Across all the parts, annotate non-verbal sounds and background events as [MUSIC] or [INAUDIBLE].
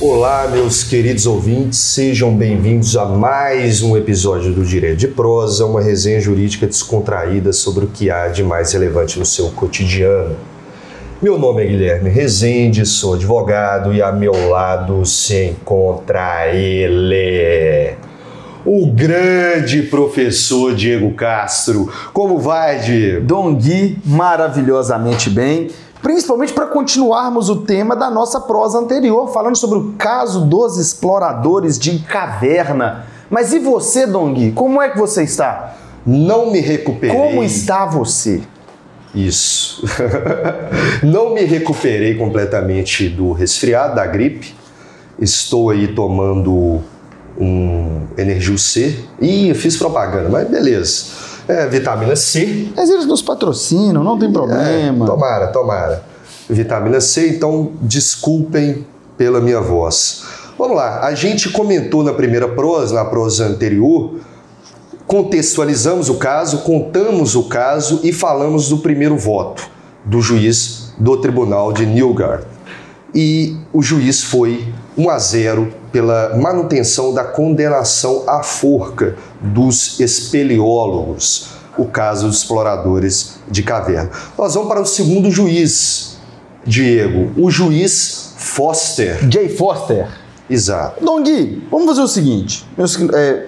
Olá, meus queridos ouvintes, sejam bem-vindos a mais um episódio do Direito de Prosa, uma resenha jurídica descontraída sobre o que há de mais relevante no seu cotidiano. Meu nome é Guilherme Rezende, sou advogado e a meu lado se encontra ele, o grande professor Diego Castro. Como vai, Diego? Dom Gui, maravilhosamente bem principalmente para continuarmos o tema da nossa prosa anterior, falando sobre o caso dos exploradores de caverna. Mas e você, Dongui? Como é que você está? Não me recuperei. Como está você? Isso. [LAUGHS] Não me recuperei completamente do resfriado, da gripe. Estou aí tomando um Energil C. Ih, eu fiz propaganda, mas beleza é, vitamina C. Mas eles nos patrocinam, não tem problema. É, tomara, tomara. Vitamina C, então desculpem pela minha voz. Vamos lá, a gente comentou na primeira prosa, na prosa anterior, contextualizamos o caso, contamos o caso e falamos do primeiro voto do juiz do Tribunal de Newgard. E o juiz foi 1 a 0 pela manutenção da condenação à forca dos espeleólogos, o caso dos exploradores de caverna. Nós vamos para o segundo juiz, Diego, o juiz Foster. Jay Foster. Exato. Dom Gui, vamos fazer o seguinte, meus é,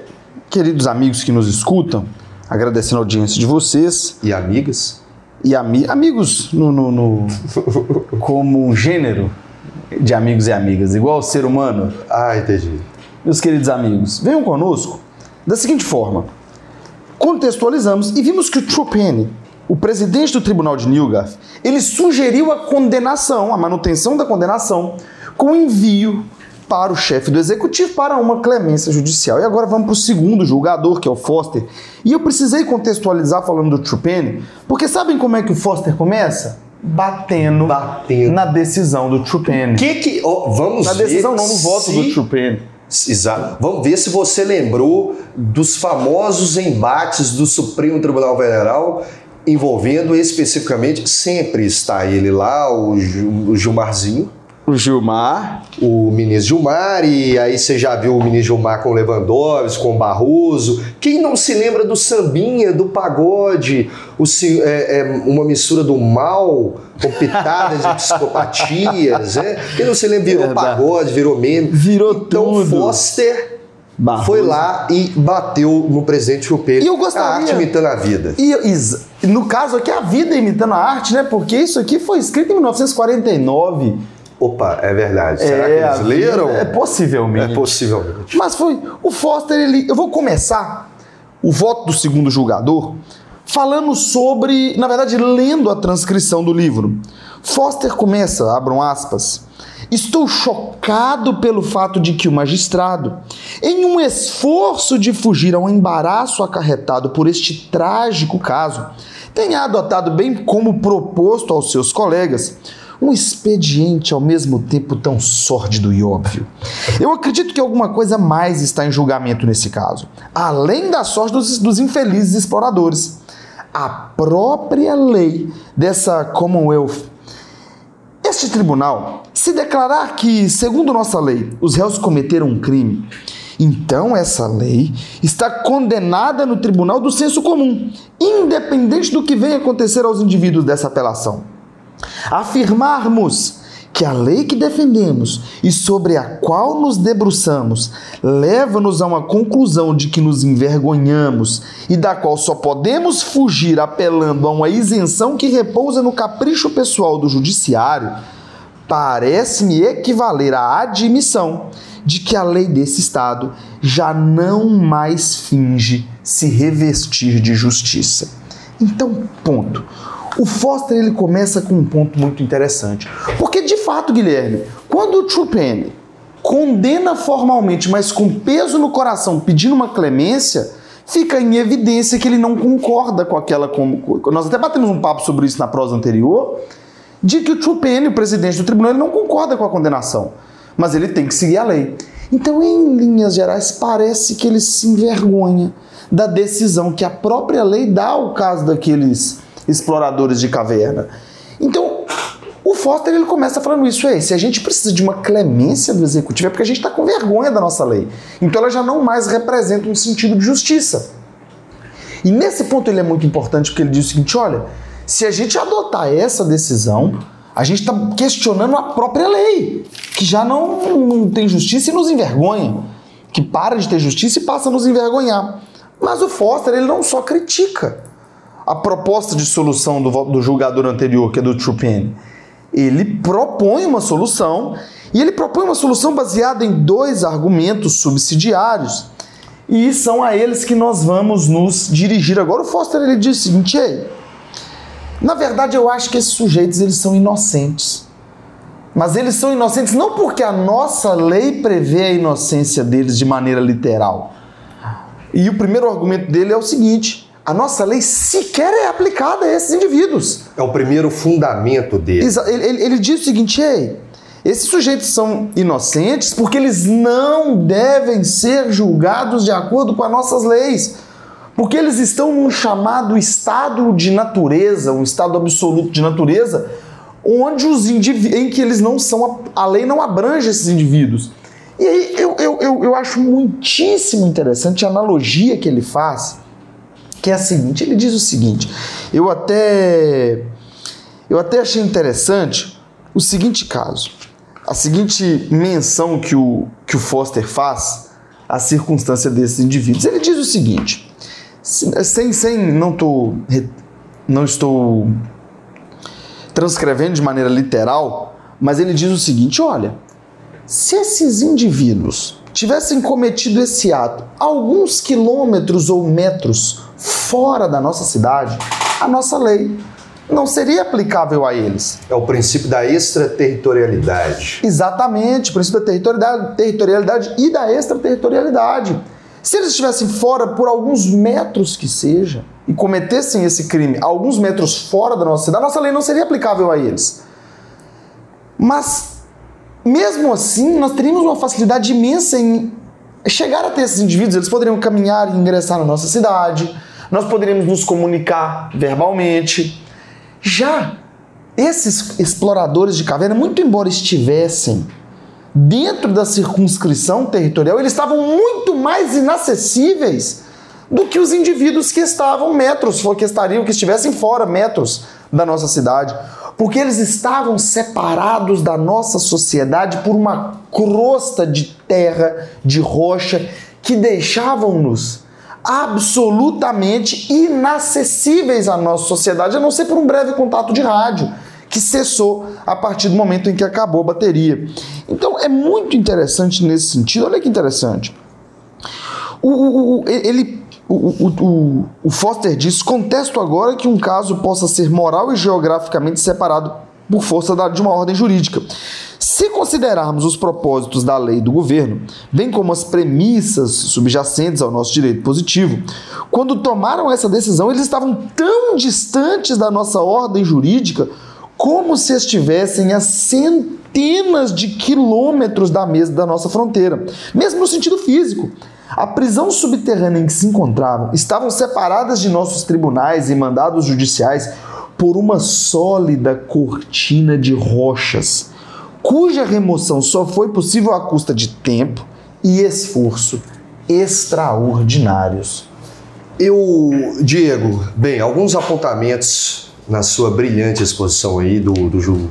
queridos amigos que nos escutam, agradecendo a audiência de vocês. E amigas? E ami amigos no, no, no [LAUGHS] como um gênero de amigos e amigas, igual o ser humano. Ah, entendi. Meus queridos amigos, venham conosco da seguinte forma. Contextualizamos e vimos que o Trupani, o presidente do Tribunal de Newgarth, ele sugeriu a condenação, a manutenção da condenação, com envio para o chefe do executivo para uma clemência judicial. E agora vamos para o segundo julgador, que é o Foster. E eu precisei contextualizar falando do Trupani, porque sabem como é que o Foster começa? Batendo, batendo. na decisão do Trupani. Que que oh, vamos Na decisão não no voto se... do Trupani. Exato. Vamos ver se você lembrou dos famosos embates do Supremo Tribunal Federal envolvendo especificamente, sempre está ele lá, o, o Gilmarzinho, o Gilmar. O ministro Gilmar, e aí você já viu o ministro Gilmar com Lewandowski, com Barroso. Quem não se lembra do sambinha, do pagode, o, é, é, uma mistura do mal com pitadas de [LAUGHS] psicopatias, né? Quem não se lembra, virou Verdade. pagode, virou meme. Virou então, tudo. Foster Barroso. foi lá e bateu no presidente Chupeta. E eu gostaria... A arte imitando a vida. E, no caso aqui, a vida imitando a arte, né? Porque isso aqui foi escrito em 1949 Opa, é verdade. Será é, que eles leram? É possivelmente. É possivelmente. Mas foi. O Foster, ele. Eu vou começar o voto do segundo julgador falando sobre. Na verdade, lendo a transcrição do livro. Foster começa, abram aspas. Estou chocado pelo fato de que o magistrado, em um esforço de fugir ao embaraço acarretado por este trágico caso, tenha adotado, bem como proposto aos seus colegas, um expediente ao mesmo tempo tão sórdido e óbvio. Eu acredito que alguma coisa mais está em julgamento nesse caso, além da sorte dos, dos infelizes exploradores. A própria lei dessa Commonwealth. Este tribunal, se declarar que, segundo nossa lei, os réus cometeram um crime, então essa lei está condenada no tribunal do senso comum, independente do que venha acontecer aos indivíduos dessa apelação. Afirmarmos que a lei que defendemos e sobre a qual nos debruçamos leva-nos a uma conclusão de que nos envergonhamos e da qual só podemos fugir apelando a uma isenção que repousa no capricho pessoal do judiciário, parece-me equivaler à admissão de que a lei desse Estado já não mais finge se revestir de justiça. Então, ponto. O Foster ele começa com um ponto muito interessante. Porque, de fato, Guilherme, quando o Trupani condena formalmente, mas com peso no coração, pedindo uma clemência, fica em evidência que ele não concorda com aquela. Nós até batemos um papo sobre isso na prosa anterior, de que o Trupani, o presidente do tribunal, ele não concorda com a condenação. Mas ele tem que seguir a lei. Então, em linhas gerais, parece que ele se envergonha da decisão que a própria lei dá ao caso daqueles exploradores de caverna. Então, o Foster ele começa falando isso, é, se a gente precisa de uma clemência do executivo é porque a gente está com vergonha da nossa lei. Então ela já não mais representa um sentido de justiça. E nesse ponto ele é muito importante porque ele diz o seguinte, olha, se a gente adotar essa decisão, a gente está questionando a própria lei, que já não, não tem justiça e nos envergonha, que para de ter justiça e passa a nos envergonhar. Mas o Foster ele não só critica a proposta de solução do, do julgador anterior, que é do Trupin. Ele propõe uma solução e ele propõe uma solução baseada em dois argumentos subsidiários e são a eles que nós vamos nos dirigir. Agora o Foster ele diz o seguinte, Ei, na verdade eu acho que esses sujeitos eles são inocentes. Mas eles são inocentes não porque a nossa lei prevê a inocência deles de maneira literal. E o primeiro argumento dele é o seguinte: a nossa lei sequer é aplicada a esses indivíduos. É o primeiro fundamento dele. Ele, ele, ele diz o seguinte: ei, esses sujeitos são inocentes porque eles não devem ser julgados de acordo com as nossas leis. Porque eles estão num chamado estado de natureza, um estado absoluto de natureza, onde os em que eles não são, a lei não abrange esses indivíduos. E aí eu, eu, eu, eu acho muitíssimo interessante a analogia que ele faz que é a seguinte, ele diz o seguinte, eu até eu até achei interessante o seguinte caso, a seguinte menção que o, que o Foster faz à circunstância desses indivíduos. Ele diz o seguinte, sem, sem não, tô, não estou transcrevendo de maneira literal, mas ele diz o seguinte: olha, se esses indivíduos tivessem cometido esse ato alguns quilômetros ou metros fora da nossa cidade, a nossa lei não seria aplicável a eles. É o princípio da extraterritorialidade. Exatamente, o princípio da territorialidade, territorialidade e da extraterritorialidade. Se eles estivessem fora por alguns metros que seja e cometessem esse crime alguns metros fora da nossa cidade, a nossa lei não seria aplicável a eles. Mas, mesmo assim, nós teríamos uma facilidade imensa em chegar até esses indivíduos. Eles poderiam caminhar e ingressar na nossa cidade nós poderíamos nos comunicar verbalmente. Já esses exploradores de caverna, muito embora estivessem dentro da circunscrição territorial, eles estavam muito mais inacessíveis do que os indivíduos que estavam metros, que estariam, que estivessem fora metros da nossa cidade, porque eles estavam separados da nossa sociedade por uma crosta de terra, de rocha, que deixavam-nos absolutamente inacessíveis à nossa sociedade, a não ser por um breve contato de rádio, que cessou a partir do momento em que acabou a bateria. Então é muito interessante nesse sentido. Olha que interessante. O, o, ele, o, o, o Foster diz: contesto agora que um caso possa ser moral e geograficamente separado por força de uma ordem jurídica. Considerarmos os propósitos da lei do governo, bem como as premissas subjacentes ao nosso direito positivo, quando tomaram essa decisão, eles estavam tão distantes da nossa ordem jurídica como se estivessem a centenas de quilômetros da mesa da nossa fronteira, mesmo no sentido físico. A prisão subterrânea em que se encontravam estavam separadas de nossos tribunais e mandados judiciais por uma sólida cortina de rochas, cuja remoção só foi possível à custa de tempo e esforço extraordinários. Eu, Diego, bem, alguns apontamentos na sua brilhante exposição aí do, do, ju,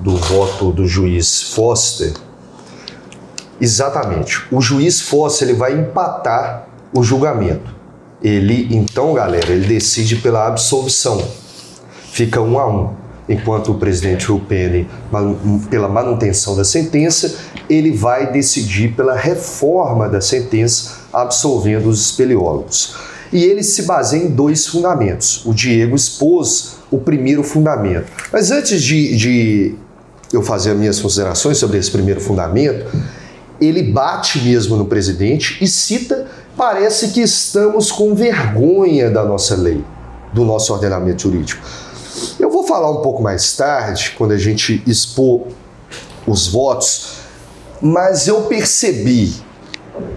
do voto do juiz Foster. Exatamente. O juiz Foster ele vai empatar o julgamento. Ele, então, galera, ele decide pela absolvição fica um a um. Enquanto o presidente Rupeni, pela manutenção da sentença, ele vai decidir pela reforma da sentença, absolvendo os espeleólogos. E ele se baseia em dois fundamentos. O Diego expôs o primeiro fundamento. Mas antes de, de eu fazer as minhas considerações sobre esse primeiro fundamento, ele bate mesmo no presidente e cita: parece que estamos com vergonha da nossa lei, do nosso ordenamento jurídico. Eu vou falar um pouco mais tarde, quando a gente expor os votos, Mas eu percebi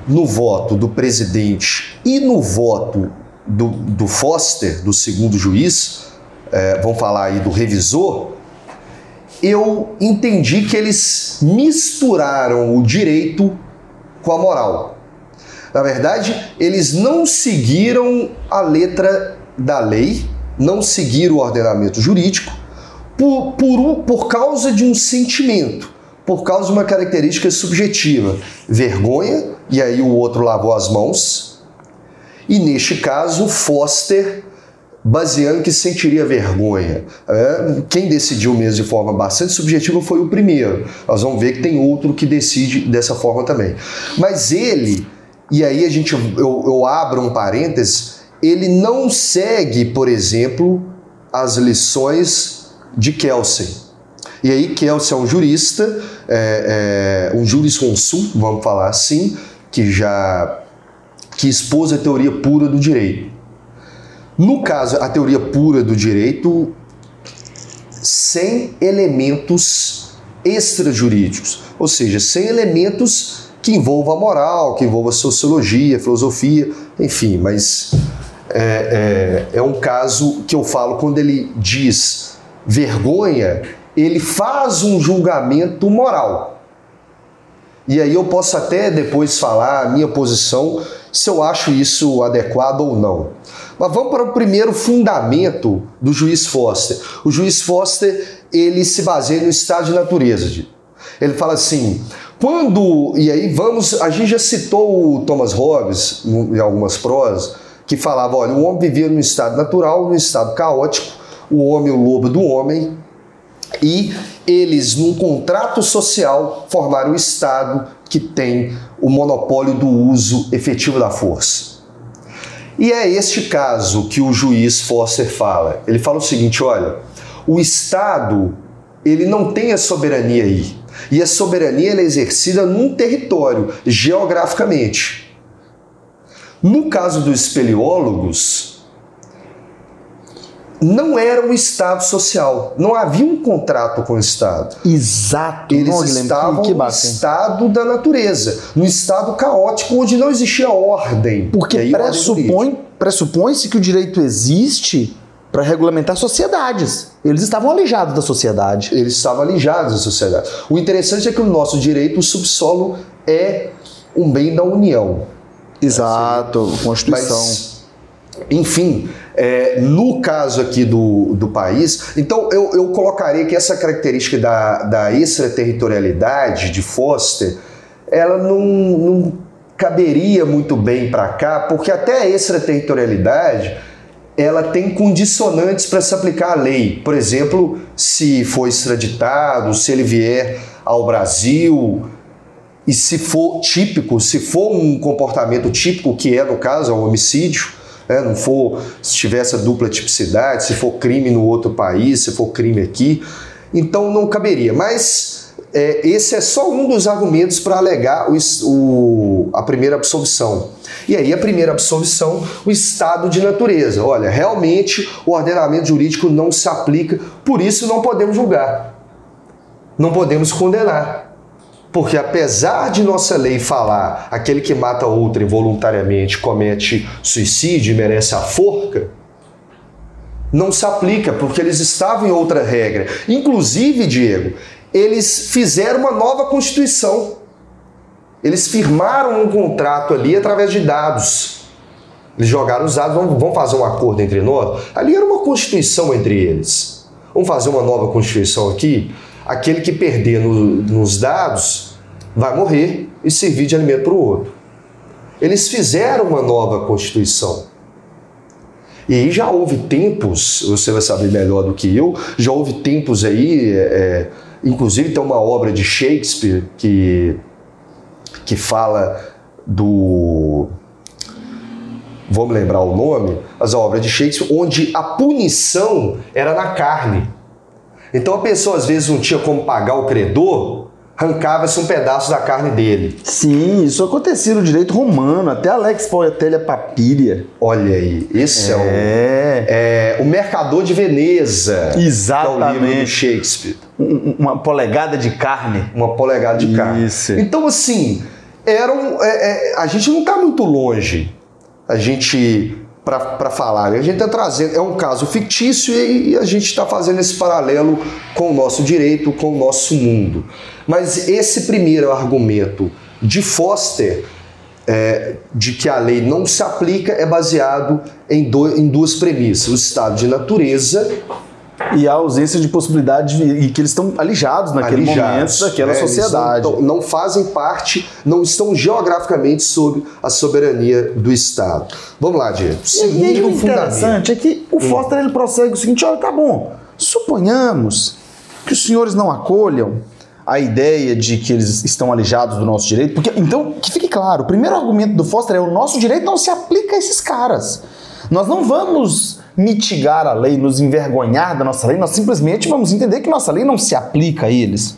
no voto do presidente e no voto do, do Foster, do segundo juiz, é, vamos falar aí do revisor, eu entendi que eles misturaram o direito com a moral. Na verdade, eles não seguiram a letra da lei, não seguiram o ordenamento jurídico, por, por, por causa de um sentimento, por causa de uma característica subjetiva. Vergonha, e aí o outro lavou as mãos. E neste caso, Foster baseando que sentiria vergonha. É, quem decidiu mesmo de forma bastante subjetiva foi o primeiro. Nós vamos ver que tem outro que decide dessa forma também. Mas ele, e aí a gente, eu, eu abro um parênteses, ele não segue, por exemplo, as lições de Kelsey. E aí Kelsey é um jurista, é, é, um jurisconsulto, vamos falar assim, que já que expôs a teoria pura do direito. No caso, a teoria pura do direito, sem elementos extrajurídicos, ou seja, sem elementos que envolvam a moral, que envolvam a sociologia, filosofia, enfim, mas é, é, é um caso que eu falo quando ele diz vergonha, ele faz um julgamento moral. E aí eu posso até depois falar a minha posição se eu acho isso adequado ou não. Mas vamos para o primeiro fundamento do juiz Foster. O juiz Foster ele se baseia no estado de natureza. Ele fala assim: quando e aí vamos, a gente já citou o Thomas Hobbes em algumas prosas que falava, olha, o homem vivia no estado natural, no estado caótico, o homem o lobo do homem e eles num contrato social formaram o estado que tem o monopólio do uso efetivo da força. E é este caso que o juiz Foster fala. Ele fala o seguinte: olha, o Estado ele não tem a soberania aí. E a soberania é exercida num território, geograficamente. No caso dos espeleólogos, não era um Estado social. Não havia um contrato com o Estado. Exato. Eles estavam que, que no estado da natureza, no estado caótico onde não existia ordem. Porque pressupõe, pressupõe-se que o direito existe para regulamentar sociedades. Eles estavam alijados da sociedade. Eles estavam alijados da sociedade. O interessante é que o nosso direito, o subsolo, é um bem da União. Exato, Constituição. Mas, enfim, é, no caso aqui do, do país, então eu, eu colocaria que essa característica da, da extraterritorialidade de Foster, ela não, não caberia muito bem para cá, porque até a extraterritorialidade ela tem condicionantes para se aplicar à lei. Por exemplo, se for extraditado, se ele vier ao Brasil, e se for típico, se for um comportamento típico, que é no caso, é um homicídio, né? não for, se tiver essa dupla tipicidade, se for crime no outro país, se for crime aqui, então não caberia. Mas é, esse é só um dos argumentos para alegar o, o, a primeira absolvição. E aí, a primeira absolvição, o estado de natureza. Olha, realmente o ordenamento jurídico não se aplica, por isso não podemos julgar, não podemos condenar. Porque apesar de nossa lei falar aquele que mata outro involuntariamente comete suicídio e merece a forca, não se aplica porque eles estavam em outra regra. Inclusive, Diego, eles fizeram uma nova constituição. Eles firmaram um contrato ali através de dados. Eles jogaram os dados, vamos, fazer um acordo entre nós. Ali era uma constituição entre eles. Vamos fazer uma nova constituição aqui? Aquele que perder no, nos dados vai morrer e servir de alimento para o outro. Eles fizeram uma nova Constituição. E aí já houve tempos, você vai saber melhor do que eu, já houve tempos aí, é, é inclusive tem uma obra de Shakespeare que, que fala do. Vamos lembrar o nome, mas a obra de Shakespeare, onde a punição era na carne. Então a pessoa às vezes não tinha como pagar o credor, arrancava-se um pedaço da carne dele. Sim, isso acontecia no direito romano, até Alex Poetelia Papiria. Olha aí, esse é, É, o, é o Mercador de Veneza. Que é o livro do exatamente. Shakespeare. Um- Uma polegada de carne. Uma polegada de carne. Isso. Então, assim, eram, é, é, a gente não está muito longe. A gente, para falar, né? a gente está trazendo. É um caso fictício e, a gente está fazendo esse paralelo com o nosso direito, com o nosso mundo. Mas esse primeiro argumento de Foster, é, de que a lei não se aplica, é baseado em, do- em duas premissas: o estado de natureza E a ausência de possibilidade de, e que eles estão alijados naquele alijados, momento daquela? Eles sociedade. Não, não fazem parte, não estão geograficamente sob a soberania do Estado. Vamos lá, Diego. E, aí o Segundo fundamento. interessante é que o Foster ele prossegue o seguinte: olha, tá bom, suponhamos que os senhores não acolham a ideia de que eles estão alijados do nosso direito, porque então que fique claro, o primeiro argumento do Foster é o nosso direito não se aplica a esses caras. Nós não vamos mitigar a lei, nos envergonhar da nossa lei, nós simplesmente vamos entender que nossa lei não se aplica a eles.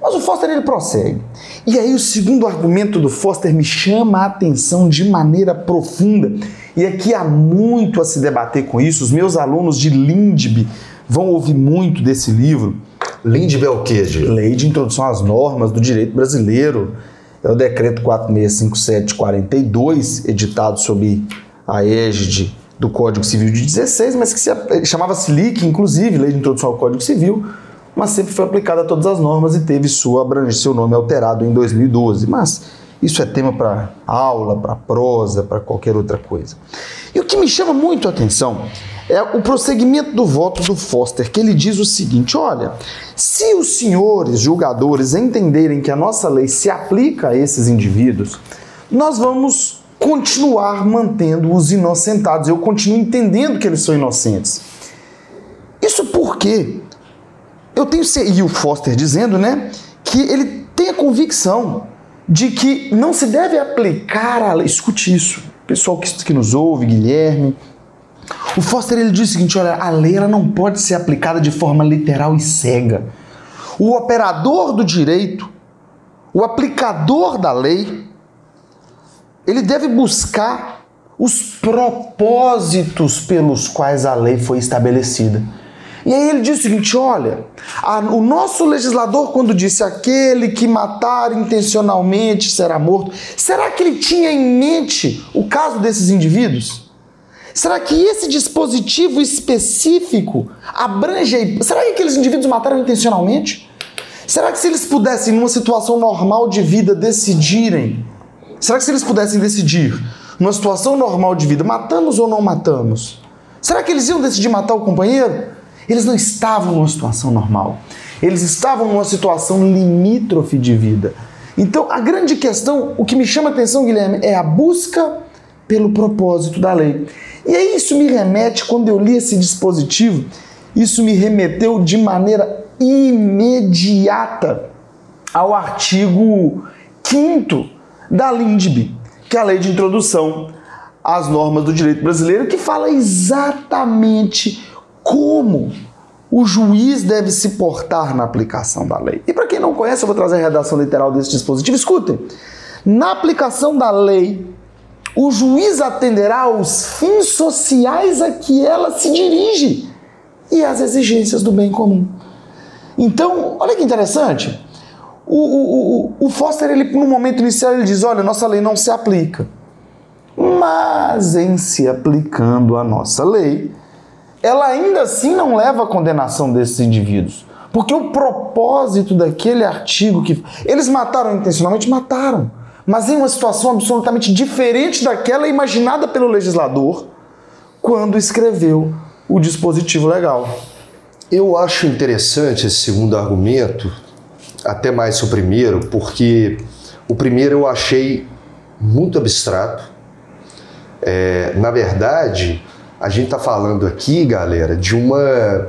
Mas o Foster ele prossegue. E aí o segundo argumento do Foster me chama a atenção de maneira profunda. E aqui há muito a se debater com isso. Os meus alunos de Lindby vão ouvir muito desse livro. Lindbe é o quê? Lei de Introdução às Normas do Direito Brasileiro. É o decreto 4657-42, editado sob a égide do Código Civil de 16, mas que se, chamava-se LIC, inclusive, Lei de Introdução ao Código Civil, mas sempre foi aplicada a todas as normas e teve sua abrangência, seu nome alterado em 2012. Mas isso é tema para aula, para prosa, para qualquer outra coisa. E o que me chama muito a atenção é o prosseguimento do voto do Foster, que ele diz o seguinte: olha, se os senhores julgadores entenderem que a nossa lei se aplica a esses indivíduos, nós vamos continuar mantendo os inocentados. Eu continuo entendendo que eles são inocentes. Isso porque eu tenho e o Foster dizendo, né, que ele tem a convicção de que não se deve aplicar a lei. Escute isso, pessoal que, que nos ouve, Guilherme. O Foster ele diz o seguinte: olha, a lei ela não pode ser aplicada de forma literal e cega. O operador do direito, o aplicador da lei, ele deve buscar os propósitos pelos quais a lei foi estabelecida. E aí ele diz o seguinte: olha, a- o nosso legislador, quando disse aquele que matar intencionalmente será morto, será que ele tinha em mente o caso desses indivíduos? Será que esse dispositivo específico abrange. Será que aqueles indivíduos mataram intencionalmente? Será que se eles pudessem, numa situação normal de vida, decidirem? Será que se eles pudessem decidir, numa situação normal de vida, matamos ou não matamos? Será que eles iam decidir matar o companheiro? Eles não estavam numa situação normal. Eles estavam numa situação limítrofe de vida. Então, a grande questão, o que me chama a atenção, Guilherme, é a busca pelo propósito da lei. E aí isso me remete, quando eu li esse dispositivo, isso me remeteu de maneira imediata ao artigo 5 da LINDB, que é a Lei de Introdução às Normas do Direito Brasileiro, que fala exatamente como o juiz deve se portar na aplicação da lei. E para quem não conhece, eu vou trazer a redação literal desse dispositivo. Escutem. Na aplicação da lei, o juiz atenderá aos fins sociais a que ela se dirige e às exigências do bem comum. Então, olha que interessante. O, o, o, Foster, ele, no momento inicial, ele diz: olha, nossa lei não se aplica. Mas em se aplicando a nossa lei, ela ainda assim não leva à condenação desses indivíduos. Porque o propósito daquele artigo que. Eles mataram intencionalmente? Mataram. Mas em uma situação absolutamente diferente daquela imaginada pelo legislador quando escreveu o dispositivo legal. Eu acho interessante esse segundo argumento, até mais o primeiro, porque o primeiro eu achei muito abstrato. É, na verdade, a gente está falando aqui, galera, de uma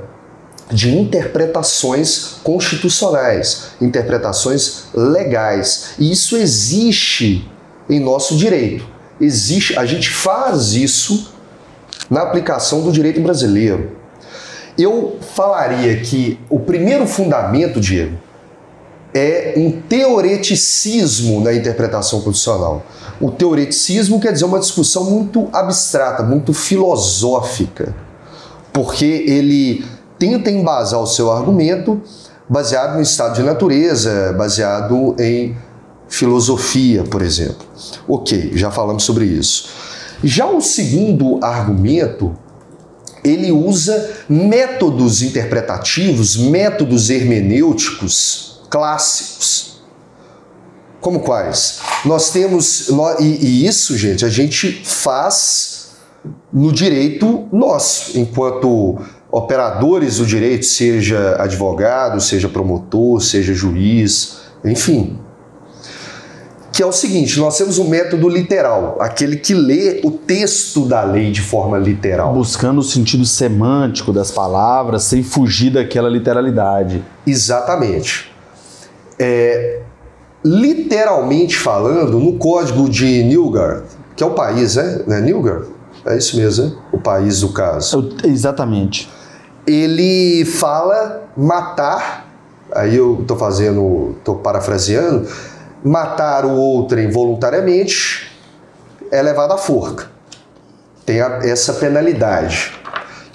de interpretações constitucionais, interpretações legais. E isso existe em nosso direito. Existe, a gente faz isso na aplicação do direito brasileiro. Eu falaria que o primeiro fundamento, Diego, é um teoreticismo na interpretação constitucional. O teoreticismo quer dizer uma discussão muito abstrata, muito filosófica, porque ele tenta embasar o seu argumento baseado no estado de natureza, baseado em filosofia, por exemplo. Ok, já falamos sobre isso. Já o segundo argumento, ele usa métodos interpretativos, métodos hermenêuticos clássicos. Como quais? Nós temos, e, isso, gente, a gente faz no direito nosso, enquanto operadores do direito, seja advogado, seja promotor, seja juiz, enfim. Que é o seguinte: nós temos um método literal, aquele que lê o texto da lei de forma literal. Buscando o sentido semântico das palavras, sem fugir daquela literalidade. Exatamente. É, literalmente falando, no código de Newgard, que é o país, né? É Newgard? É isso mesmo, né? o país do caso. Exatamente ele fala matar, aí eu estou fazendo, estou parafraseando, matar o outro involuntariamente é levado à forca. Tem a, essa penalidade,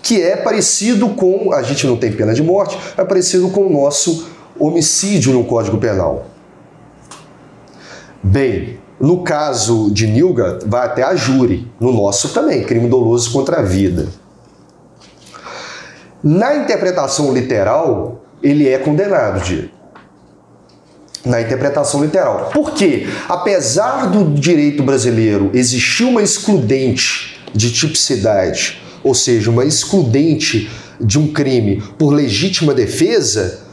que é parecido com, a gente não tem pena de morte, é parecido com o nosso homicídio no Código Penal. Bem, no caso de Nilga, vai até a júri. No nosso também, crime doloso contra a vida. Na interpretação literal, ele é condenado. Na interpretação literal. Por quê? Apesar do direito brasileiro existir uma excludente de tipicidade, ou seja, uma excludente de um crime por legítima defesa,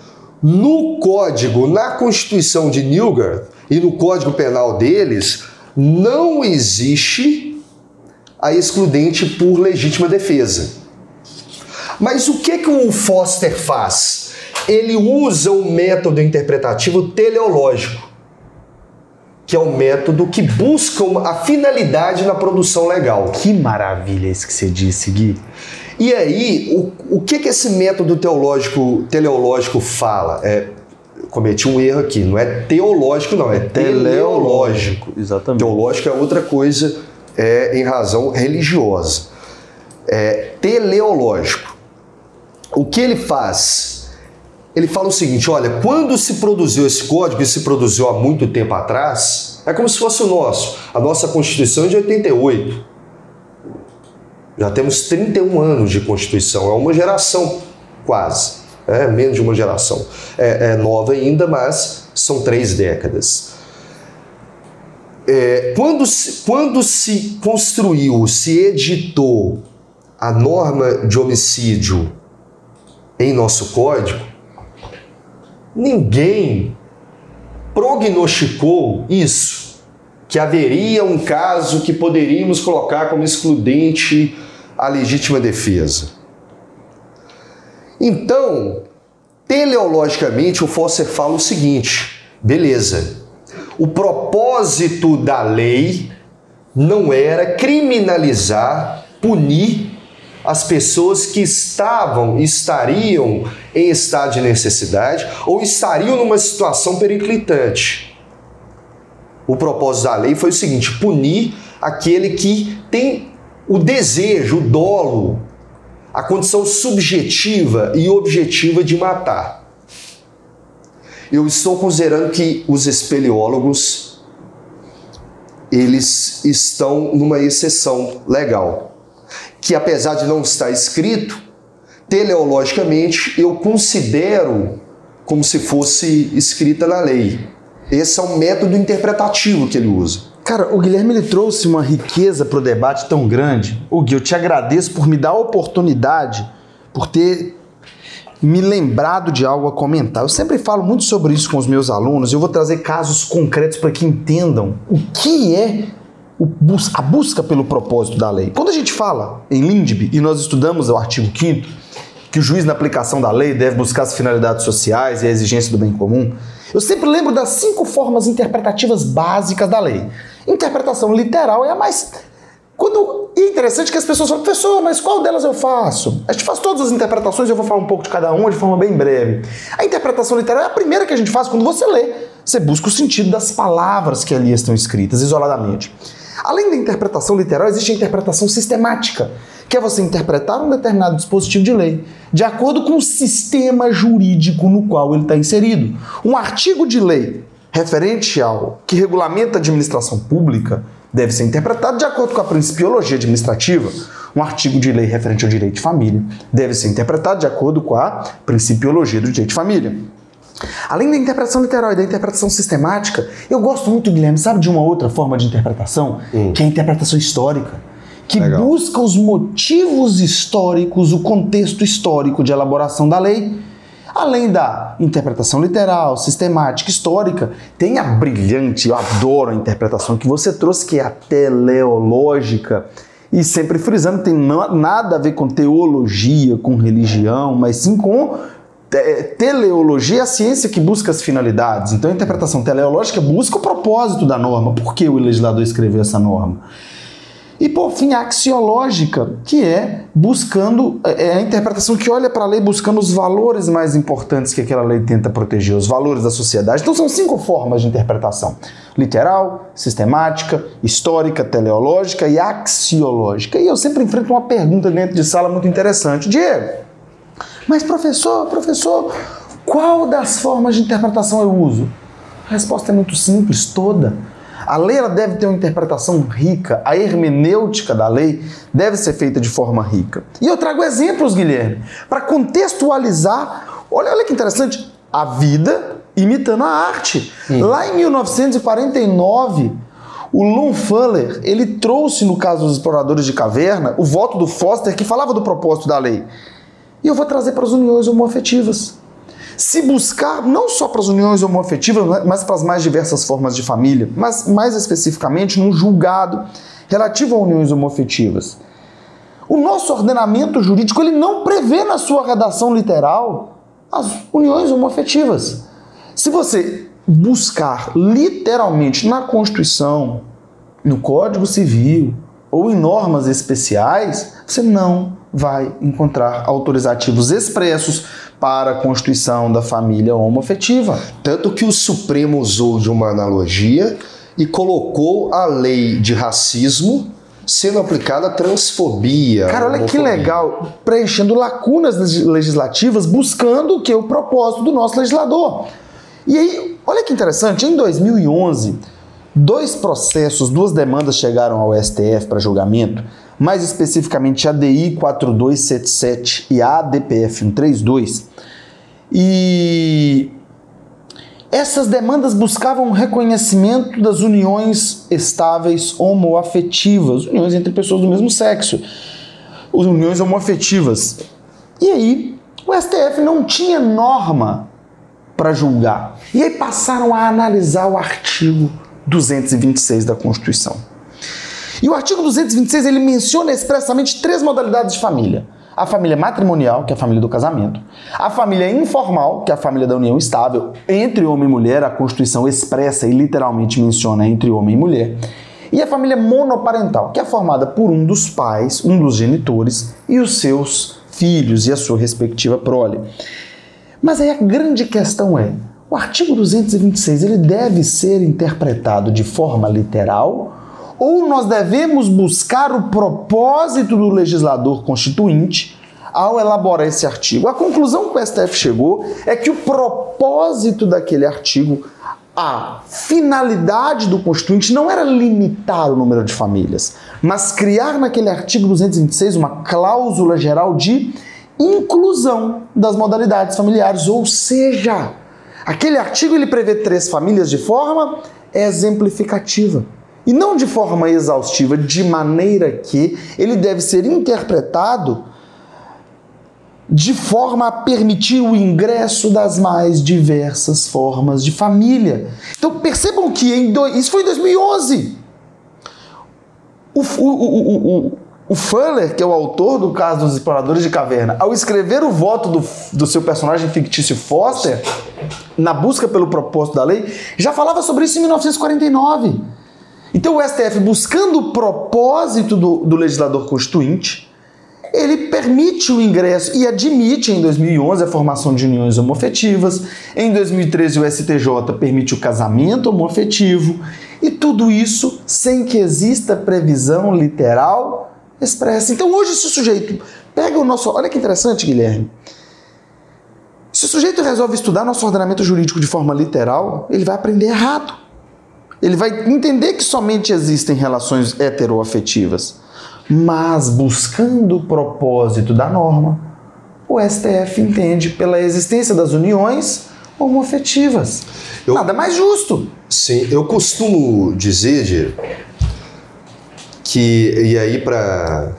no código, na Constituição de Newgard e no Código Penal deles, não existe a excludente por legítima defesa. Mas o que, que o Foster faz? Ele usa o método interpretativo teleológico, que é o método que busca a finalidade na produção legal. Que maravilha isso que você disse, Gui. E aí, o, o que, que esse método teológico, teleológico fala? É, cometi um erro aqui, não é teológico, não, é teleológico. Exatamente. Teológico é outra coisa é, em razão religiosa. É teleológico. O que ele faz? Ele fala o seguinte: olha, quando se produziu esse código, e se produziu há muito tempo atrás, é como se fosse o nosso. A nossa Constituição é de 88. Já temos 31 anos de Constituição, é uma geração quase, é menos de uma geração. É, é nova ainda, mas são três décadas. É, quando, se, quando se construiu, se editou a norma de homicídio em nosso código, ninguém prognosticou isso, que haveria um caso que poderíamos colocar como excludente a legítima defesa. Então, teleologicamente, o Foster fala o seguinte: beleza, o propósito da lei não era criminalizar, punir as pessoas que estavam, estariam em estado de necessidade ou estariam numa situação periclitante. O propósito da lei foi o seguinte: punir aquele que tem o desejo, o dolo, a condição subjetiva e objetiva de matar. Eu estou considerando que os espeleólogos eles estão numa exceção legal que apesar de não estar escrito, teleologicamente eu considero como se fosse escrita na lei. Esse é o método interpretativo que ele usa. Cara, o Guilherme ele trouxe uma riqueza para o debate tão grande. O Gui, eu te agradeço por me dar a oportunidade, por ter me lembrado de algo a comentar. Eu sempre falo muito sobre isso com os meus alunos. Eu vou trazer casos concretos para que entendam o que é a busca pelo propósito da lei. Quando a gente fala em Lindbe, e nós estudamos o artigo 5 que o juiz na aplicação da lei deve buscar as finalidades sociais e a exigência do bem comum, eu sempre lembro das cinco formas interpretativas básicas da lei. Interpretação literal é a mais quando. E é interessante que as pessoas falam, professor, mas qual delas eu faço? A gente faz todas as interpretações, eu vou falar um pouco de cada uma de forma bem breve. A interpretação literária é a primeira que a gente faz quando você lê. Você busca o sentido das palavras que ali estão escritas, isoladamente. Além da interpretação literal, existe a interpretação sistemática, que é você interpretar um determinado dispositivo de lei de acordo com o sistema jurídico no qual ele está inserido. Um artigo de lei referente ao que regulamenta a administração pública deve ser interpretado de acordo com a principiologia administrativa. Um artigo de lei referente ao direito de família deve ser interpretado de acordo com a principiologia do direito de família. Além da interpretação literal e da interpretação sistemática, eu gosto muito, Guilherme, sabe de uma outra forma de interpretação? Hum. Que é a interpretação histórica. Que Legal. busca os motivos históricos, o contexto histórico de elaboração da lei Além da interpretação literal, sistemática, histórica, tem a brilhante, eu adoro a interpretação que você trouxe, que é a teleológica. E sempre frisando, tem nada a ver com teologia, com religião, mas sim com teleologia é a ciência que busca as finalidades. Então a interpretação teleológica busca o propósito da norma. Por que o legislador escreveu essa norma? E por fim, a axiológica, que é buscando, é, é a interpretação que olha para a lei buscando os valores mais importantes que aquela lei tenta proteger, os valores da sociedade. Então são cinco formas de interpretação: literal, sistemática, histórica, teleológica e axiológica. E eu sempre enfrento uma pergunta dentro de sala muito interessante. Diego, mas professor, professor, qual das formas de interpretação eu uso? A resposta é muito simples, toda. A lei ela deve ter uma interpretação rica, a hermenêutica da lei deve ser feita de forma rica. E eu trago exemplos, Guilherme, para contextualizar. Olha, olha que interessante, a vida imitando a arte. Sim. Lá em 1949, o Lon Fuller, ele trouxe no caso dos exploradores de caverna o voto do Foster que falava do propósito da lei. E eu vou trazer para as uniões homoafetivas se buscar não só para as uniões homoafetivas, mas para as mais diversas formas de família, mas mais especificamente num julgado relativo a uniões homoafetivas. O nosso ordenamento jurídico ele não prevê na sua redação literal as uniões homoafetivas. Se você buscar literalmente na Constituição, no Código Civil ou em normas especiais, você não vai encontrar autorizativos expressos para a constituição da família homoafetiva. Tanto que o Supremo usou de uma analogia e colocou a lei de racismo sendo aplicada transfobia. Cara, olha que legal, preenchendo lacunas legislativas, buscando o que o propósito do nosso legislador. E aí, olha que interessante, em 2011, dois processos, duas demandas chegaram ao STF para julgamento mais especificamente a DI 4277 e a ADPF 132. E essas demandas buscavam o reconhecimento das uniões estáveis homoafetivas, uniões entre pessoas do mesmo sexo, uniões homoafetivas. E aí, o STF não tinha norma para julgar. E aí passaram a analisar o artigo 226 da Constituição. E o artigo 226 ele menciona expressamente três modalidades de família. A família matrimonial, que é a família do casamento. A família informal, que é a família da união estável entre homem e mulher, a Constituição expressa e literalmente menciona entre homem e mulher. E a família monoparental, que é formada por um dos pais, um dos genitores e os seus filhos e a sua respectiva prole. Mas aí a grande questão é, o artigo 226 ele deve ser interpretado de forma literal ou nós devemos buscar o propósito do legislador constituinte ao elaborar esse artigo. A conclusão que o STF chegou é que o propósito daquele artigo, a finalidade do constituinte não era limitar o número de famílias, mas criar naquele artigo 226 uma cláusula geral de inclusão das modalidades familiares, ou seja, aquele artigo ele prevê três famílias de forma exemplificativa. E não de forma exaustiva, de maneira que ele deve ser interpretado de forma a permitir o ingresso das mais diversas formas de família. Então percebam que em do... isso foi em 2011. O, o, o, o, o Fuller, que é o autor do caso dos exploradores de caverna, ao escrever o voto do, do seu personagem fictício Foster, na busca pelo propósito da lei, já falava sobre isso em 1949. Então o STF, buscando o propósito do, do legislador constituinte, ele permite o ingresso e admite em 2011 a formação de uniões homofetivas. Em 2013 o STJ permite o casamento homofetivo e tudo isso sem que exista previsão literal expressa. Então hoje se o sujeito pega o nosso, olha que interessante, Guilherme. Se o sujeito resolve estudar nosso ordenamento jurídico de forma literal, ele vai aprender errado. Ele vai entender que somente existem relações heteroafetivas. Mas buscando o propósito da norma, o STF entende pela existência das uniões homoafetivas. Eu, Nada mais justo. Sim, eu costumo dizer, que, e aí para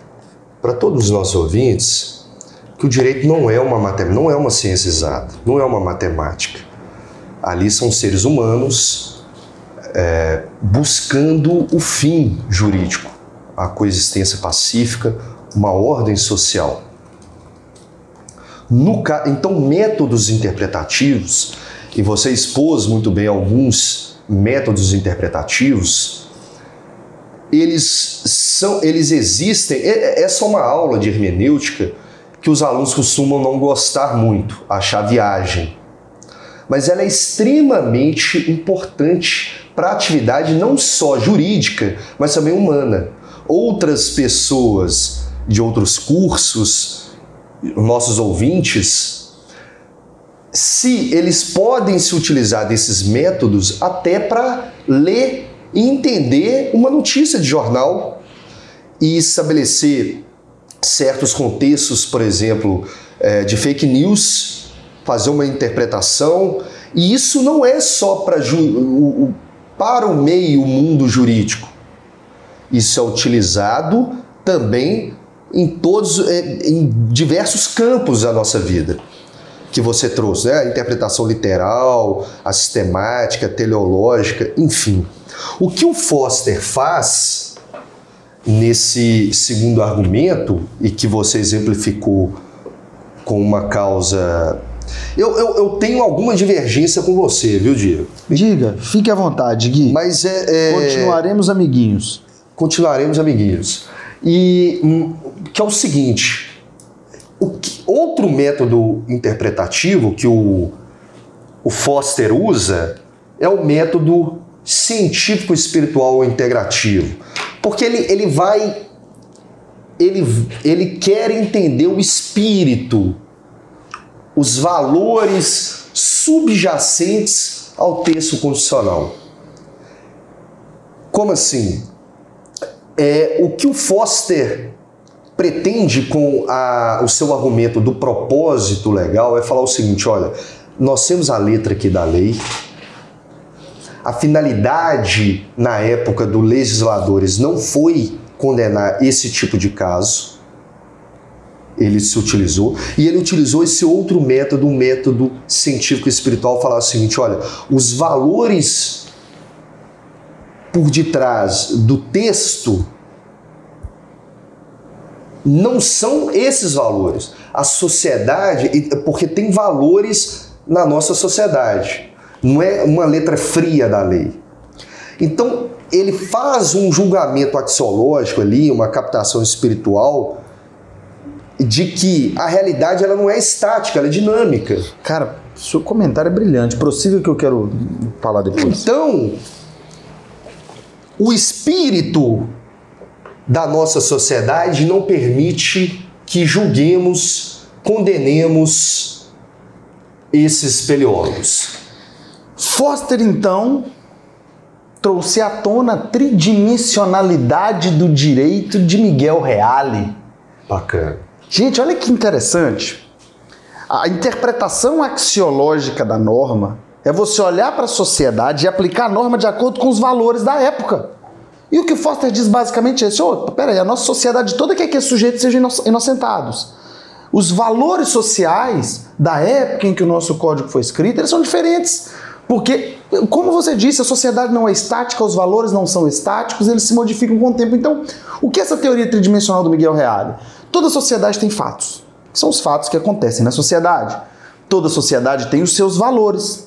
todos os nossos ouvintes, que o direito não é uma matemática, não é uma ciência exata, não é uma matemática. Ali são seres humanos é, buscando o fim jurídico a coexistência pacífica, uma ordem social. No, então, métodos interpretativos, e você expôs muito bem alguns métodos interpretativos, eles são, eles existem. É, essa é uma aula de hermenêutica que os alunos costumam não gostar muito, achar viagem. Mas ela é extremamente importante para atividade não só jurídica, mas também humana outras pessoas de outros cursos, nossos ouvintes, se eles podem se utilizar desses métodos até para ler e entender uma notícia de jornal e estabelecer certos contextos, por exemplo, é, de fake news, fazer uma interpretação. E isso não é só para, para o meio, mundo jurídico. Isso é utilizado também em todos, é, em diversos campos da nossa vida que você trouxe, né? A interpretação literal, a sistemática, a teleológica, enfim. O que o Foster faz nesse segundo argumento e que você exemplificou com uma causa. Eu, eu, eu tenho alguma divergência com você, viu, Diego? Diga, fique à vontade, Gui. Mas é. é... Continuaremos amiguinhos continuaremos amiguinhos. E hum, que é o seguinte: o que, outro método interpretativo que o, o Foster usa é o método científico espiritual integrativo. Porque ele, ele vai. Ele, ele quer entender o espírito, os valores subjacentes ao texto constitucional. Como assim? É, o que o Foster pretende com a, o seu argumento do propósito legal é falar o seguinte: olha, nós temos a letra aqui da lei, a finalidade na época dos legisladores não foi condenar esse tipo de caso, ele se utilizou, e ele utilizou esse outro método, um método científico espiritual, falar o seguinte: olha, os valores por detrás do texto não são esses valores. A sociedade, porque tem valores na nossa sociedade, não é uma letra fria da lei. Então, ele faz um julgamento axiológico ali, uma captação espiritual de que a realidade ela não é estática, ela é dinâmica. Cara, seu comentário é brilhante. Prossiga que eu quero falar depois. Então, o espírito da nossa sociedade não permite que julguemos, condenemos esses peleólogos. Foster, então, trouxe à tona a tridimensionalidade do direito de Miguel Reale. Bacana. Gente, olha que interessante. A interpretação axiológica da norma é você olhar para a sociedade e aplicar a norma de acordo com os valores da época. E o que Foster diz basicamente é isso: oh, peraí, a nossa sociedade toda quer que os sujeitos sejam inocentados. Os valores sociais da época em que o nosso código foi escrito, eles são diferentes. Porque, como você disse, a sociedade não é estática, os valores não são estáticos, eles se modificam com o tempo. Então, o que essa teoria tridimensional do Miguel Reale? Toda sociedade tem fatos. São os fatos que acontecem na sociedade. Toda sociedade tem os seus valores.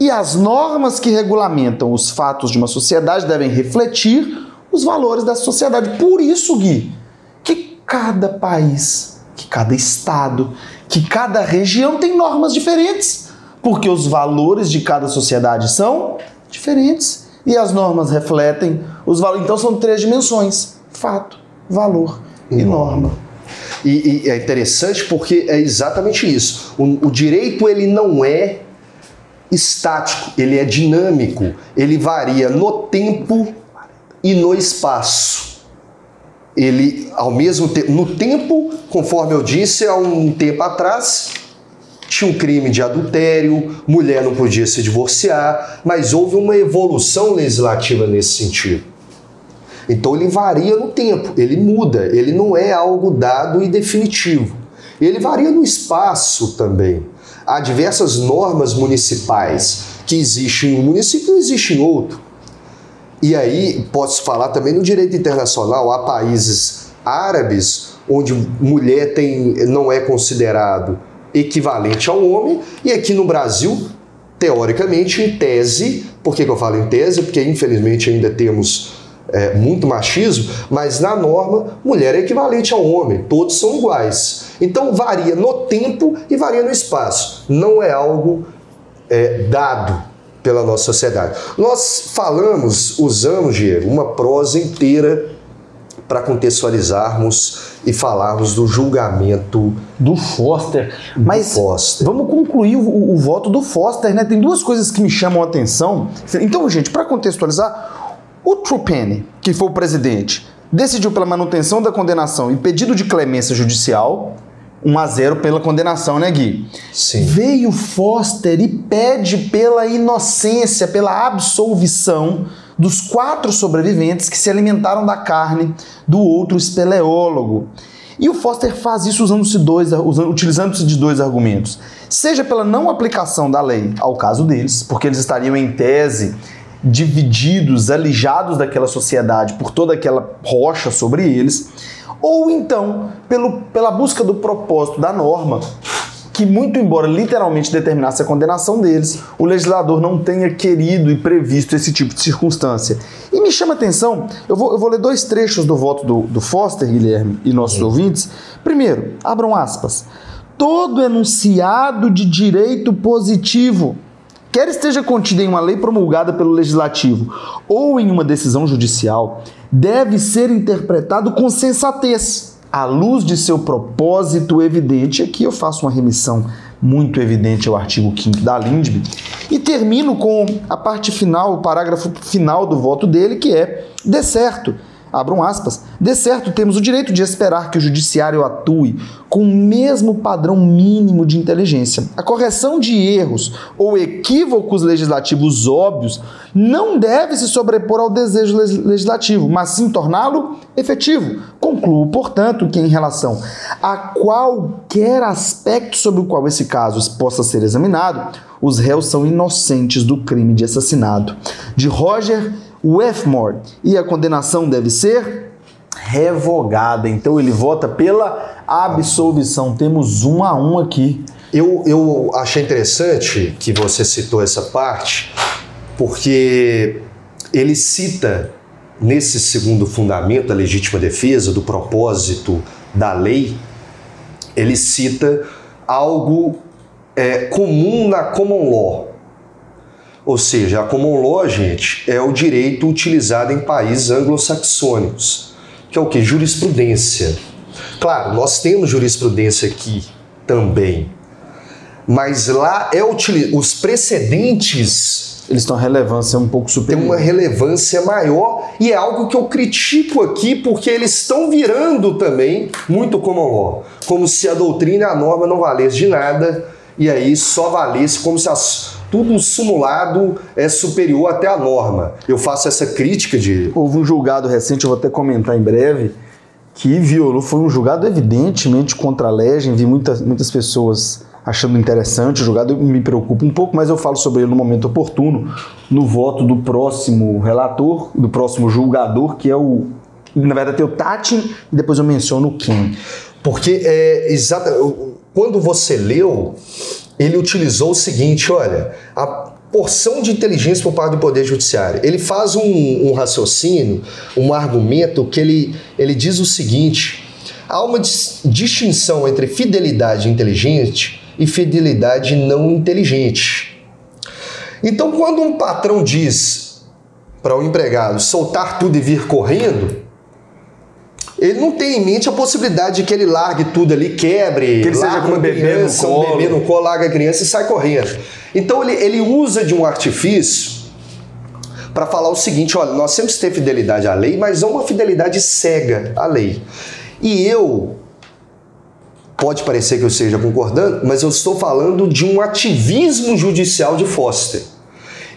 E as normas que regulamentam os fatos de uma sociedade devem refletir os valores da sociedade. Por isso, Gui, que cada país, que cada estado, que cada região tem normas diferentes, porque os valores de cada sociedade são diferentes e as normas refletem os valores. Então são três dimensões: fato, valor e norma. E, e é interessante porque é exatamente isso. O, o direito ele não é estático, ele é dinâmico, ele varia no tempo e no espaço. Ele, ao mesmo tempo, no tempo, conforme eu disse há um tempo atrás, tinha um crime de adultério, mulher não podia se divorciar, mas houve uma evolução legislativa nesse sentido. Então ele varia no tempo, ele muda, ele não é algo dado e definitivo. Ele varia no espaço também. Há diversas normas municipais que existem em um município e não existem em outro. E aí, posso falar também no direito internacional, há países árabes onde mulher tem, não é considerado equivalente ao homem, e aqui no Brasil, teoricamente, em tese, por que, que eu falo em tese? Porque infelizmente ainda temos é, muito machismo, mas na norma, mulher é equivalente ao homem, todos são iguais. Então varia no tempo e varia no espaço. Não é algo é, dado pela nossa sociedade. Nós falamos, usamos, Diego, uma prosa inteira para contextualizarmos e falarmos do julgamento do Foster. Mas Foster. vamos concluir o, o, voto do Foster, né? Tem duas coisas que me chamam a atenção. Então, gente, para contextualizar, o Trupani, que foi o presidente, decidiu pela manutenção da condenação e pedido de clemência judicial. 1 a 0 pela condenação, né, Gui? Sim. Veio Foster e pede pela inocência, pela absolvição dos quatro sobreviventes que se alimentaram da carne do outro espeleólogo. E o Foster faz isso usando-se dois, usando, utilizando-se de dois argumentos. Seja pela não aplicação da lei ao caso deles, porque eles estariam em tese divididos, alijados daquela sociedade por toda aquela rocha sobre eles, ou então pelo, pela busca do propósito da norma, que, muito embora literalmente determinasse a condenação deles, o legislador não tenha querido e previsto esse tipo de circunstância. E me chama a atenção, eu vou, eu vou ler dois trechos do voto do, do Foster, Guilherme, e nossos ouvintes. Primeiro, abram aspas. Todo enunciado de direito positivo quer esteja contido em uma lei promulgada pelo legislativo ou em uma decisão judicial, deve ser interpretado com sensatez, à luz de seu propósito evidente. Aqui eu faço uma remissão muito evidente ao artigo 5 da Lindbe e termino com a parte final, o parágrafo final do voto dele, que é: de certo abram aspas, de certo temos o direito de esperar que o judiciário atue com o mesmo padrão mínimo de inteligência. A correção de erros ou equívocos legislativos óbvios não deve se sobrepor ao desejo legislativo, mas sim torná-lo efetivo. Concluo, portanto, que em relação a qualquer aspecto sobre o qual esse caso possa ser examinado, os réus são inocentes do crime de assassinato. De Roger Westmore e a condenação deve ser revogada. Então ele vota pela absolvição. Temos um a um aqui. Eu, eu achei interessante que você citou essa parte, porque ele cita nesse segundo fundamento da legítima defesa, do propósito da lei, ele cita algo é, comum na common law, ou seja, a common law, gente, é o direito utilizado em países anglo-saxônicos, que é o que? Jurisprudência. Claro, nós temos jurisprudência aqui também, mas lá é os precedentes eles têm uma relevância um pouco superior. Tem uma relevância maior e é algo que eu critico aqui porque eles estão virando também muito common law, como se a doutrina e a norma não valessem de nada e aí só valesse como se as tudo simulado é superior até a norma. Eu faço essa crítica de. Houve um julgado recente, eu vou até comentar em breve, que violou, foi um julgado evidentemente contra a legem, vi muitas, muitas pessoas achando interessante o julgado, me preocupa um pouco, mas eu falo sobre ele no momento oportuno, no voto do próximo relator, do próximo julgador, que é o. Na verdade, tem o Tatin e depois eu menciono o Kim. Porque é exata. Quando você leu, ele utilizou o seguinte: olha, a, porção de inteligência por parte do Poder Judiciário. Ele faz um, um raciocínio, um argumento que ele, ele diz o seguinte: há uma dis distinção entre fidelidade inteligente e fidelidade não inteligente. Então, quando um patrão diz para o empregado soltar tudo e vir correndo, ele não tem em mente a possibilidade de que ele largue tudo ali, quebre, que ele seja como um bebê criança, no colo. um bebê no colo, larga a criança e sai correndo. Então ele, ele usa de um artifício para falar o seguinte: olha, nós temos que ter fidelidade à lei, mas não uma fidelidade cega à lei. E eu, pode parecer que eu esteja concordando, mas eu estou falando de um ativismo judicial de Foster.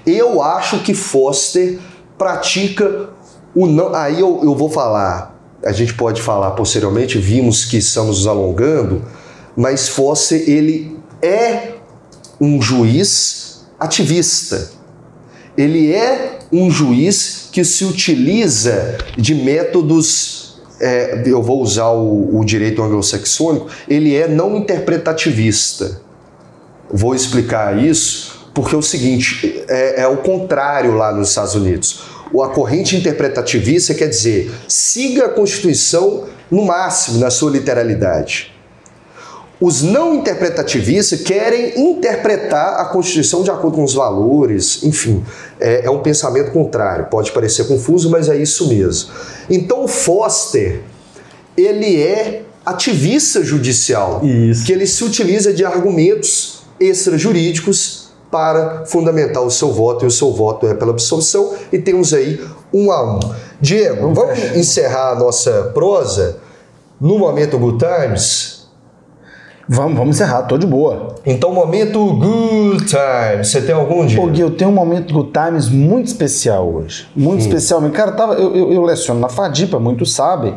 Eu acho que Foster pratica o não. Aí eu, eu vou falar, a gente pode falar posteriormente, vimos que estamos alongando, mas Foster, ele é um juiz ativista. Ele é um juiz que se utiliza de métodos, é, eu vou usar o, o direito anglo-saxônico, ele é não interpretativista. Vou explicar isso porque é o seguinte, é, é o contrário lá nos Estados Unidos. A corrente interpretativista quer dizer, siga a Constituição no máximo, na sua literalidade. Os não interpretativistas querem interpretar a Constituição de acordo com os valores, enfim, é, é, um pensamento contrário. Pode parecer confuso, mas é isso mesmo. Então, Foster, ele é ativista judicial, Isso. que ele se utiliza de argumentos extrajurídicos para fundamentar o seu voto, e o seu voto é pela absolução, e temos aí um a um. Diego, vamos encerrar a nossa prosa no momento Good Times? Vamos, vamos encerrar, tô de boa. Então, momento Good Times. Você tem algum dia? Pô, Gui, eu tenho um momento do Times muito especial hoje. Muito especial. Meu cara, tava, eu, eu, eu leciono na Fadipa, muitos sabem.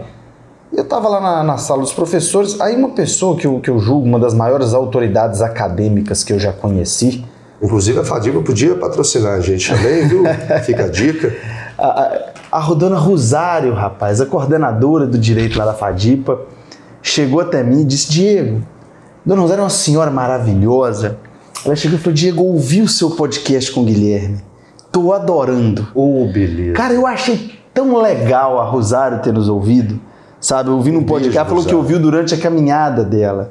Eu tava lá na, na sala dos professores, aí uma pessoa que eu, que eu julgo uma das maiores autoridades acadêmicas que eu já conheci, Inclusive, a Fadiga podia patrocinar a gente também, viu? [LAUGHS] Fica a dica. a, a, a Rodona Rosário, rapaz, a coordenadora do direito lá da Fadipa, chegou até mim e disse: Diego, Dona Rosário é uma senhora maravilhosa. Ela chegou e falou: Diego, ouvi o seu podcast com o Guilherme. Tô adorando. Ô, beleza. Cara, eu achei tão legal a Rosário ter nos ouvido, sabe? Eu ouvi num podcast, ela falou que Rosário. ouviu durante a caminhada dela.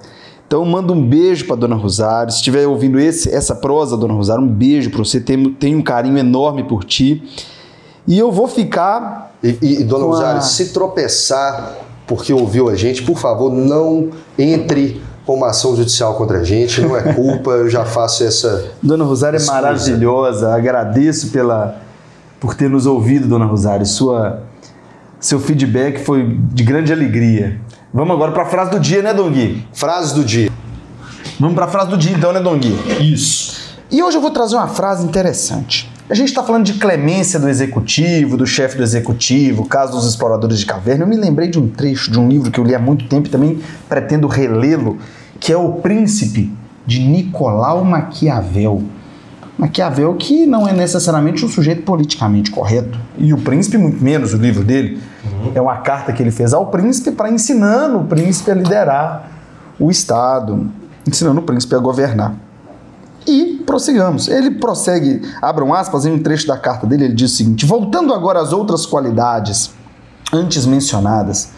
Então, manda um beijo pra Dona Rosário. Se estiver ouvindo esse, essa prosa, Dona Rosário, um beijo pra você. Tenho, tenho um carinho enorme por ti. E eu vou ficar. E, e, Dona Com a- Rosário, se tropeçar porque ouviu a gente, por favor, não entre com uma ação judicial contra a gente. Não é culpa, eu já faço essa. Dona Rosário é Excusa. maravilhosa. Agradeço pela, por ter nos ouvido, Dona Rosário. Sua, seu feedback foi de grande alegria. Vamos agora pra frase do dia, né, Dom Gui? Frase do dia. Vamos pra frase do dia, então, né, Dom Gui? Isso. E hoje eu vou trazer uma frase interessante. A gente está falando de clemência do executivo, do chefe do executivo, caso dos exploradores de caverna. Eu me lembrei de um trecho de um livro que eu li há muito tempo e também pretendo relê-lo, que é O Príncipe, de Nicolau Maquiavel. Maquiavel que não é necessariamente um sujeito politicamente correto. E o príncipe, muito menos, o livro dele. É uma carta que ele fez ao príncipe para ensinando o príncipe a liderar o Estado, ensinando o príncipe a governar. E prossigamos. Ele prossegue, abram aspas, em um trecho da carta dele, ele diz o seguinte: voltando agora às outras qualidades antes mencionadas,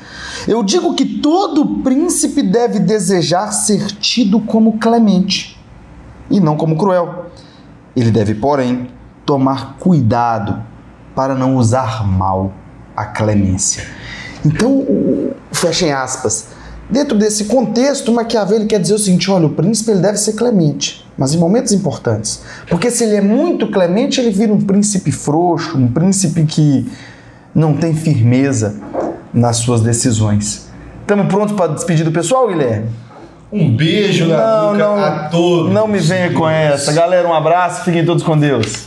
eu digo que todo príncipe deve desejar ser tido como clemente e não como cruel. Ele deve, porém, tomar cuidado para não usar mal a clemência. Então, fechem aspas. Dentro desse contexto, Maquiavel quer dizer o seguinte: olha, o príncipe ele deve ser clemente, mas em momentos importantes. Porque se ele é muito clemente, ele vira um príncipe frouxo, um príncipe que não tem firmeza nas suas decisões. Estamos prontos para despedir do pessoal, Guilherme? Um beijo na Não, não. a todos. Não me venha com essa. Galera, um abraço, fiquem todos com Deus.